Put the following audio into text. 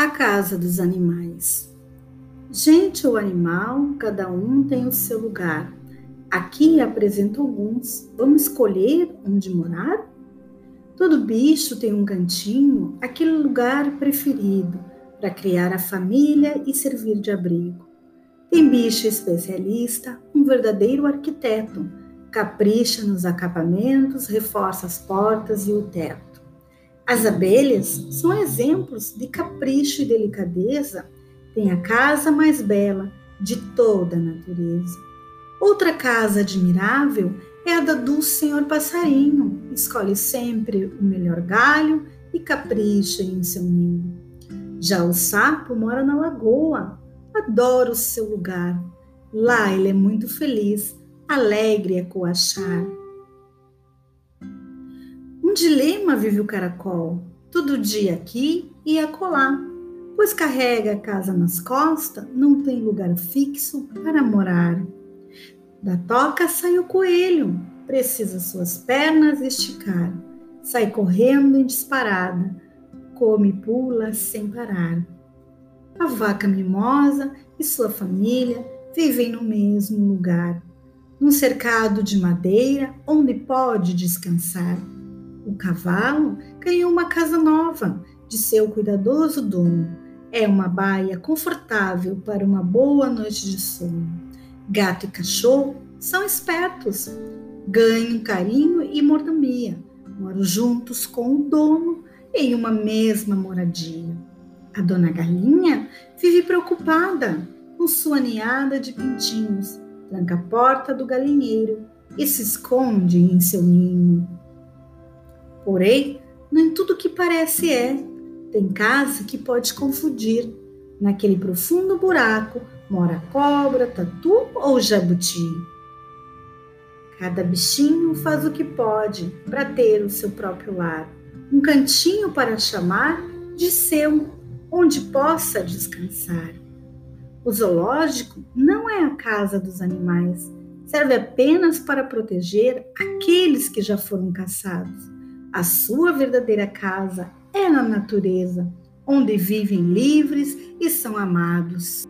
A casa dos animais. Gente ou animal, cada um tem o seu lugar. Aqui apresento alguns. Vamos escolher onde morar? Todo bicho tem um cantinho, aquele lugar preferido para criar a família e servir de abrigo. Tem bicho especialista, um verdadeiro arquiteto, capricha nos acabamentos, reforça as portas e o teto. As abelhas são exemplos de capricho e delicadeza, têm a casa mais bela de toda a natureza. Outra casa admirável é a da do senhor passarinho, escolhe sempre o melhor galho e capricha em seu ninho. Já o sapo mora na lagoa, adora o seu lugar. Lá ele é muito feliz, alegre a coachar. Um dilema vive o caracol, todo dia aqui e acolá, pois carrega a casa nas costas, não tem lugar fixo para morar. Da toca sai o coelho, precisa suas pernas esticar, sai correndo em disparada, come e pula sem parar. A vaca mimosa e sua família vivem no mesmo lugar num cercado de madeira onde pode descansar. O cavalo ganhou uma casa nova de seu cuidadoso dono. É uma baia confortável para uma boa noite de sono. Gato e cachorro são espertos, ganham carinho e mordomia, moram juntos com o dono em uma mesma moradia. A dona galinha vive preocupada com sua ninhada de pintinhos tranca a porta do galinheiro e se esconde em seu ninho. Porém, nem tudo que parece é. Tem casa que pode confundir. Naquele profundo buraco mora cobra, tatu ou jabuti. Cada bichinho faz o que pode para ter o seu próprio lar, um cantinho para chamar de seu, onde possa descansar. O zoológico não é a casa dos animais, serve apenas para proteger aqueles que já foram caçados. A sua verdadeira casa é na natureza, onde vivem livres e são amados.